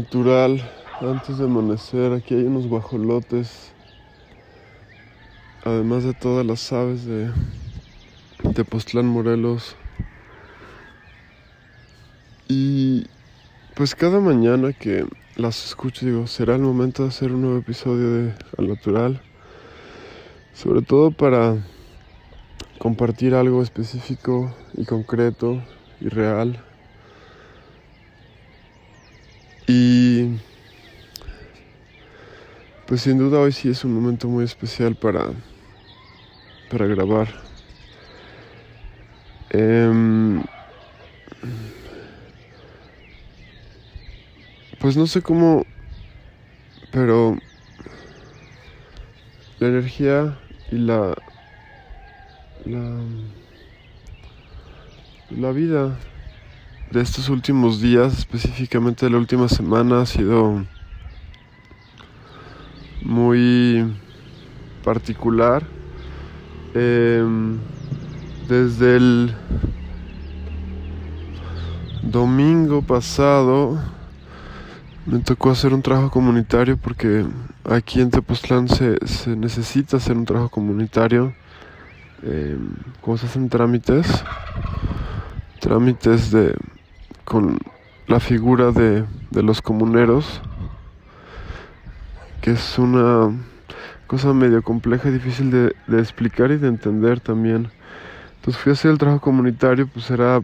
natural antes de amanecer. Aquí hay unos guajolotes. Además de todas las aves de Tepoztlán, Morelos. Y pues cada mañana que las escucho digo, será el momento de hacer un nuevo episodio de Al Natural. Sobre todo para compartir algo específico y concreto y real. Y pues sin duda hoy sí es un momento muy especial para, para grabar. Em, pues no sé cómo, pero la energía y la, la, la vida de estos últimos días, específicamente de la última semana, ha sido muy particular. Em, desde el domingo pasado me tocó hacer un trabajo comunitario porque aquí en Tepoztlán se, se necesita hacer un trabajo comunitario. Eh, ¿Cómo se hacen trámites? Trámites de con la figura de, de los comuneros, que es una cosa medio compleja y difícil de, explicar y de entender también. Entonces fui a hacer el trabajo comunitario, pues era...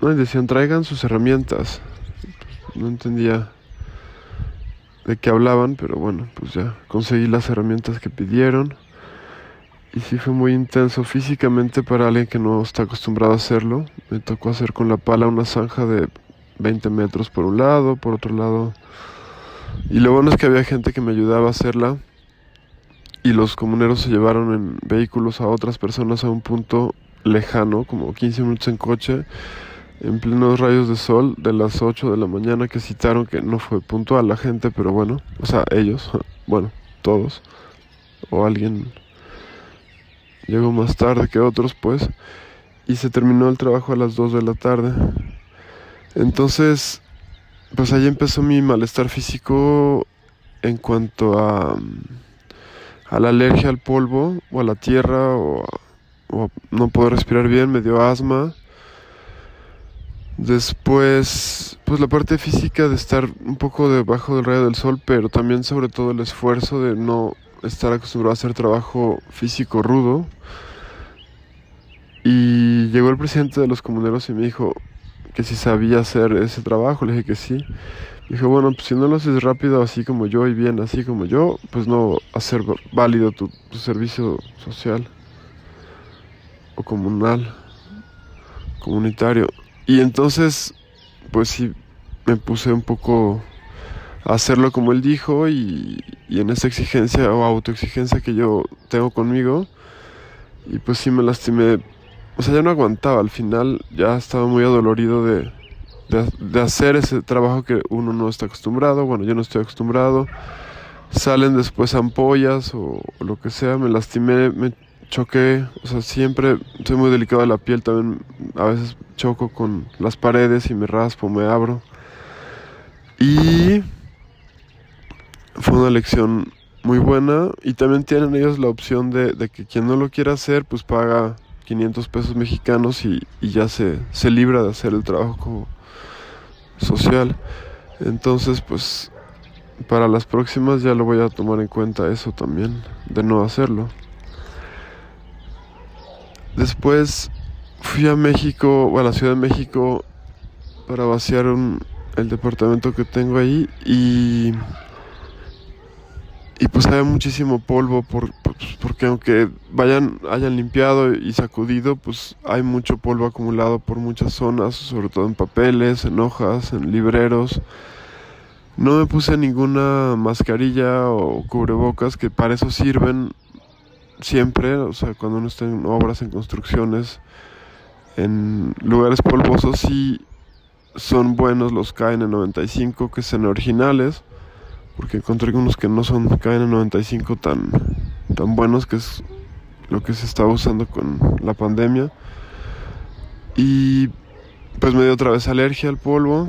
No, decían, traigan sus herramientas. No entendía de qué hablaban, pero bueno, pues ya conseguí las herramientas que pidieron. Y sí fue muy intenso físicamente para alguien que no está acostumbrado a hacerlo. Me tocó hacer con la pala una zanja de 20 metros por un lado, por otro lado. Y lo bueno es que había gente que me ayudaba a hacerla y los comuneros se llevaron en vehículos a otras personas a un punto lejano, como 15 minutos en coche, en plenos rayos de sol de las 8 de la mañana que citaron que no fue puntual la gente, pero bueno, o sea, ellos, bueno, todos, o alguien llegó más tarde que otros, pues, y se terminó el trabajo a las 2 de la tarde. Entonces, pues ahí empezó mi malestar físico en cuanto a a la alergia al polvo o a la tierra o, no puedo respirar bien, me dio asma. Después, pues la parte física de estar un poco debajo del rayo del sol, pero también sobre todo el esfuerzo de no estar acostumbrado a hacer trabajo físico rudo. Y llegó el presidente de los comuneros y me dijo que si sabía hacer ese trabajo, le dije que sí. Dije, bueno, pues si no lo haces rápido, así como yo, y bien, así como yo, pues no hacer válido tu, servicio social o comunal, comunitario. Y entonces, pues sí, me puse un poco hacerlo como él dijo y, en esa exigencia o autoexigencia que yo tengo conmigo. Y pues sí me lastimé, o sea, ya no aguantaba, al final ya estaba muy adolorido de de, hacer ese trabajo que uno no está acostumbrado, bueno, yo no estoy acostumbrado, salen después ampollas o, lo que sea, me lastimé, me choqué, o sea, siempre soy muy delicado de la piel, también a veces choco con las paredes y me raspo, me abro. Y fue una lección muy buena y también tienen ellos la opción de, de que quien no lo quiera hacer, pues paga 500 pesos mexicanos y, y ya se, se libra de hacer el trabajo social. Entonces, pues para las próximas ya lo voy a tomar en cuenta eso también, de no hacerlo. Después fui a México, a la Ciudad de México, para vaciar un, el departamento que tengo ahí y y pues había muchísimo polvo por, porque aunque vayan hayan limpiado y sacudido pues hay mucho polvo acumulado por muchas zonas sobre todo en papeles en hojas en libreros. No me puse ninguna mascarilla o cubrebocas que para eso sirven siempre o sea cuando uno está en obras en construcciones en lugares polvosos sí son buenos los KN95 que son originales porque encontré unos que no son KN95 tan, tan buenos, que es lo que se estaba usando con la pandemia. Y pues me dio otra vez alergia al polvo.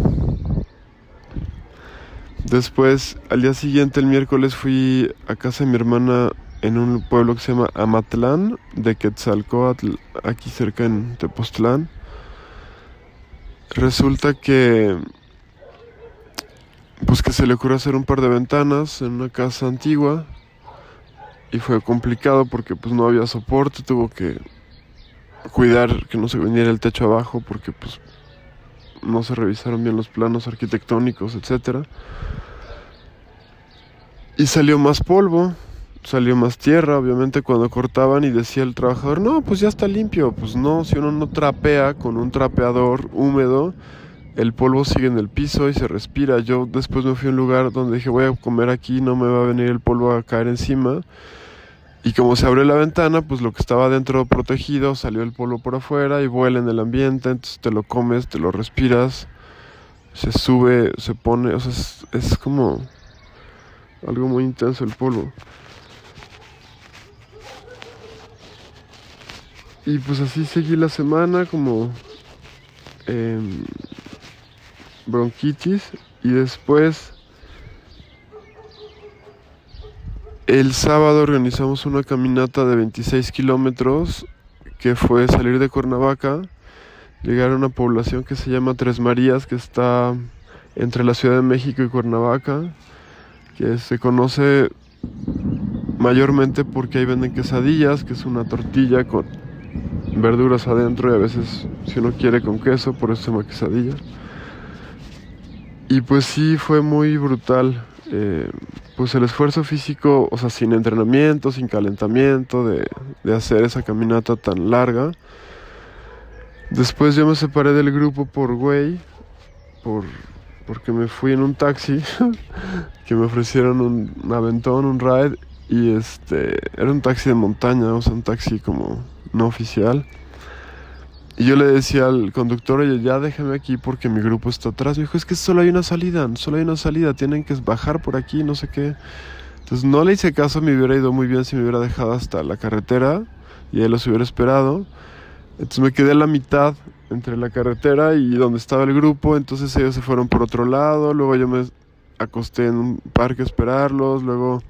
Después, al día siguiente, el miércoles, fui a casa de mi hermana en un pueblo que se llama Amatlán, de Quetzalcoatl, aquí cerca en Tepoztlán. Resulta que pues que se le ocurrió hacer un par de ventanas en una casa antigua y fue complicado porque pues no había soporte, tuvo que cuidar que no se viniera el techo abajo porque pues no se revisaron bien los planos arquitectónicos, etcétera. Y salió más polvo, salió más tierra, obviamente cuando cortaban y decía el trabajador, "No, pues ya está limpio." Pues no, si uno no trapea con un trapeador húmedo, el polvo sigue en el piso y se respira. Yo después me fui a un lugar donde dije, voy a comer aquí, no me va a venir el polvo a caer encima. Y como se abrió la ventana, pues lo que estaba dentro protegido, salió el polvo por afuera y vuela en el ambiente, entonces te lo comes, te lo respiras, se sube, se pone, o sea, es, como algo muy intenso el polvo. Y pues así seguí la semana como... Eh, bronquitis y después el sábado organizamos una caminata de 26 kilómetros que fue salir de Cuernavaca, llegar a una población que se llama Tres Marías, que está entre la Ciudad de México y Cuernavaca, que se conoce mayormente porque ahí venden quesadillas, que es una tortilla con verduras adentro y a veces si uno quiere con queso, por eso se llama quesadilla. Y pues sí, fue muy brutal. Eh, pues el esfuerzo físico, o sea, sin entrenamiento, sin calentamiento, de, de hacer esa caminata tan larga. Después yo me separé del grupo por güey, por, porque me fui en un taxi, que me ofrecieron un, un, aventón, un ride, y este, era un taxi de montaña, o sea, un taxi como no oficial. Y yo le decía al conductor, oye, ya déjame aquí porque mi grupo está atrás. Me dijo, es que solo hay una salida, solo hay una salida, tienen que bajar por aquí, no sé qué. Entonces no le hice caso, me hubiera ido muy bien si me hubiera dejado hasta la carretera y él los hubiera esperado. Entonces me quedé a la mitad entre la carretera y donde estaba el grupo, entonces ellos se fueron por otro lado, luego yo me acosté en un parque a esperarlos, luego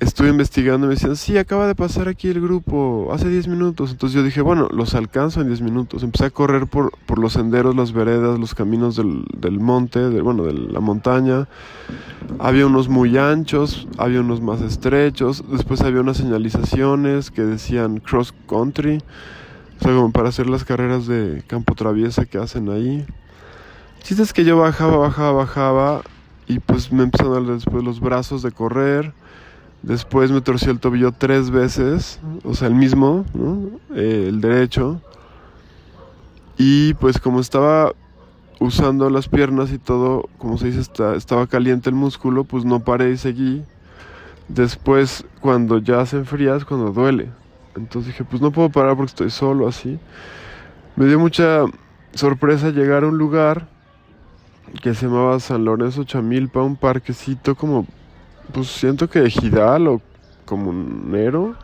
estuve investigando y me decían, sí, acaba de pasar aquí el grupo hace 10 minutos. Entonces yo dije, bueno, los alcanzo en 10 minutos. Empecé a correr por, por los senderos, las veredas, los caminos del, del monte, de, bueno, de la montaña. Había unos muy anchos, había unos más estrechos. Después había unas señalizaciones que decían cross country. O sea, como para hacer las carreras de campo traviesa que hacen ahí. Chiste es que yo bajaba, bajaba, bajaba. Y pues me empezaron a dar después los brazos de correr Después me torcí el tobillo tres veces, o sea, el mismo, eh, el derecho. Y pues como estaba usando las piernas y todo, como se dice, estaba caliente el músculo, pues no paré y seguí. Después, cuando ya se enfría, es cuando duele. Entonces dije, pues no puedo parar porque estoy solo así. Me dio mucha sorpresa llegar a un lugar que se llamaba San Lorenzo Chamilpa, un parquecito como pues siento que ejidal o comunero.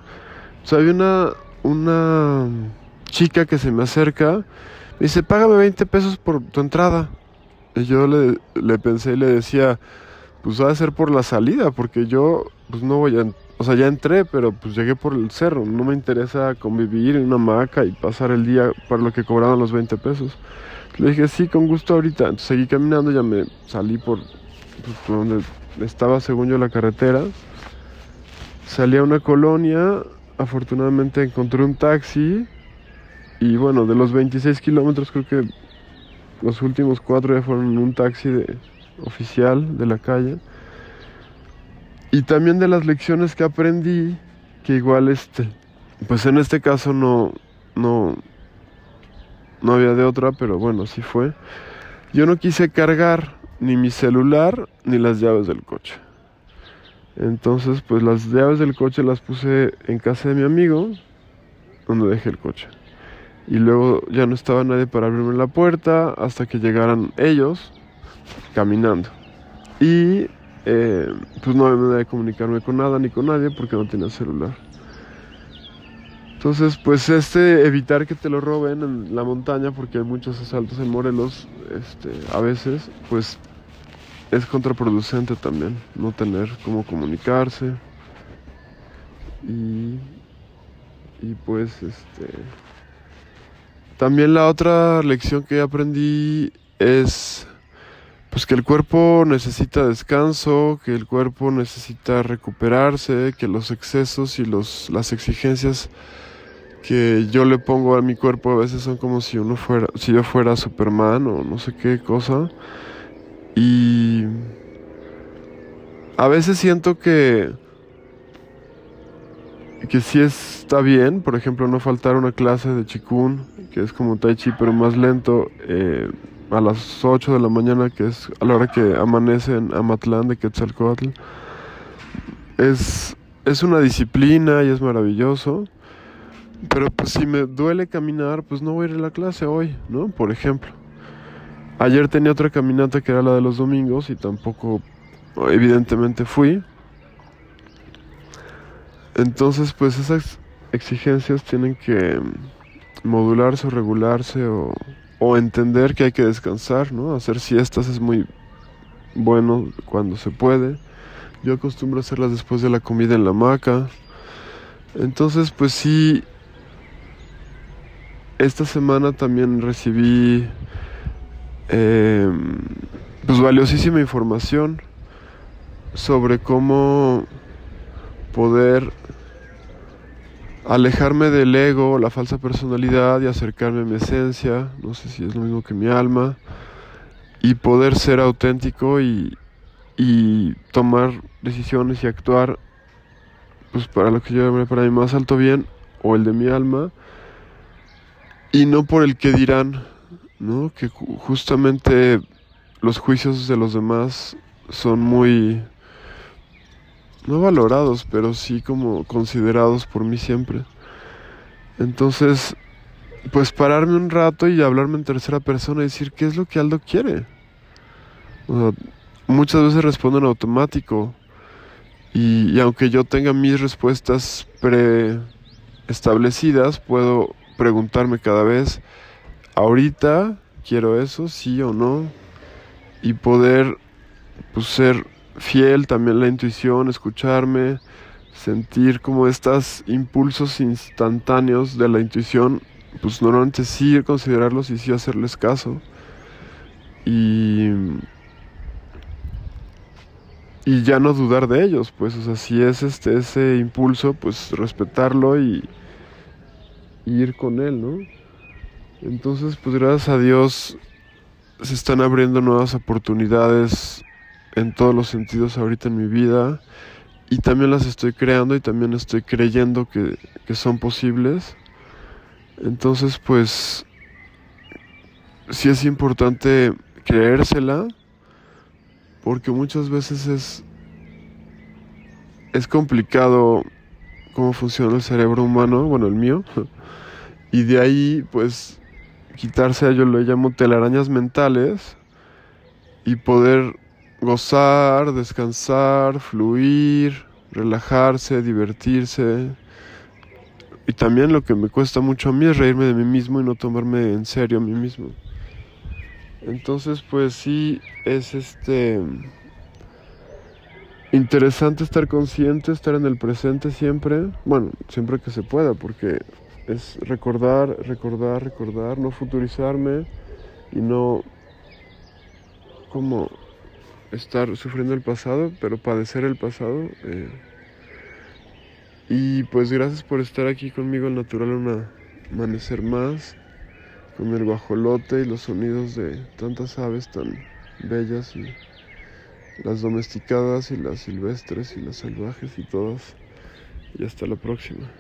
O sea, había una, una chica que se me acerca, me dice, págame 20 pesos por tu entrada. Y yo le, le pensé y le decía, pues va a ser por la salida, porque yo pues no voy a... O sea, ya entré, pero pues llegué por el cerro. No me interesa convivir en una hamaca y pasar el día para lo que cobraban los 20 pesos. Le dije, sí, con gusto ahorita. Entonces seguí caminando, ya me salí por, pues, por donde estaba según yo la carretera. Salí a una colonia, afortunadamente encontré un taxi y bueno, de los 26 kilómetros creo que los últimos cuatro ya fueron en un taxi de, oficial de la calle. Y también de las lecciones que aprendí, que igual este, pues en este caso no, no, no había de otra, pero bueno, sí fue. Yo no quise cargar ni mi celular ni las llaves del coche. Entonces, pues las llaves del coche las puse en casa de mi amigo, donde dejé el coche. Y luego ya no estaba nadie para abrirme la puerta hasta que llegaran ellos caminando. Y eh, pues no había manera de comunicarme con nada ni con nadie porque no tenía celular. Entonces, pues este, evitar que te lo roben en la montaña, porque hay muchos asaltos en Morelos, este, a veces, pues es contraproducente también no tener cómo comunicarse. Y, y pues este... También la otra lección que aprendí es pues que el cuerpo necesita descanso, que el cuerpo necesita recuperarse, que los excesos y los, las exigencias que yo le pongo a mi cuerpo a veces son como si uno fuera, si yo fuera Superman o no sé qué cosa. Y a veces siento que que sí está bien, por ejemplo, no faltar una clase de chikun, que es como tai chi pero más lento. Eh, a las 8 de la mañana, que es a la hora que amanece en Amatlán de Quetzalcoatl. Es, es una disciplina y es maravilloso. Pero pues si me duele caminar, pues no voy a ir a la clase hoy, ¿no? Por ejemplo. Ayer tenía otra caminata que era la de los domingos y tampoco, evidentemente, fui. Entonces, pues esas exigencias tienen que modularse o regularse o o entender que hay que descansar, ¿no? Hacer siestas es muy bueno cuando se puede. Yo acostumbro a hacerlas después de la comida en la hamaca. Entonces, pues sí, esta semana también recibí eh, pues valiosísima información sobre cómo poder alejarme del ego, la falsa personalidad y acercarme a mi esencia, no sé si es lo mismo que mi alma, y poder ser auténtico y, y tomar decisiones y actuar pues para lo que yo para mi más alto bien o el de mi alma y no por el que dirán, ¿no? Que justamente los juicios de los demás son muy no valorados, pero sí como considerados por mí siempre. Entonces, pues pararme un rato y hablarme en tercera persona y decir qué es lo que Aldo quiere. muchas veces respondo en automático y aunque yo tenga mis respuestas preestablecidas, puedo preguntarme cada vez, ahorita quiero eso, sí o no, y poder pues, ser fiel también la intuición, escucharme, sentir como estos impulsos instantáneos de la intuición, pues normalmente sí considerarlos y sí hacerles caso. Y, y ya no dudar de ellos, pues, o sea, si es este, ese impulso, pues respetarlo y, y ir con él, ¿no? Entonces, pues gracias a Dios se están abriendo nuevas oportunidades en todos los sentidos ahorita en mi vida y también las estoy creando y también estoy creyendo que, son posibles. Entonces pues sí es importante creérsela porque muchas veces es, es complicado cómo funciona el cerebro humano, bueno el mío, y de ahí pues quitarse, yo lo llamo telarañas mentales y poder gozar, descansar, fluir, relajarse, divertirse. Y también lo que me cuesta mucho a mí es reírme de mí mismo y no tomarme en serio a mí mismo. Entonces, pues sí, es este interesante estar consciente, estar en el presente siempre, bueno, siempre que se pueda, porque es recordar, recordar, recordar, no futurizarme y no como estar sufriendo el pasado, pero padecer el pasado. Eh. Y pues gracias por estar aquí conmigo al natural un amanecer más, con el guajolote y los sonidos de tantas aves tan bellas las domesticadas y las silvestres y las salvajes y todas. Y hasta la próxima.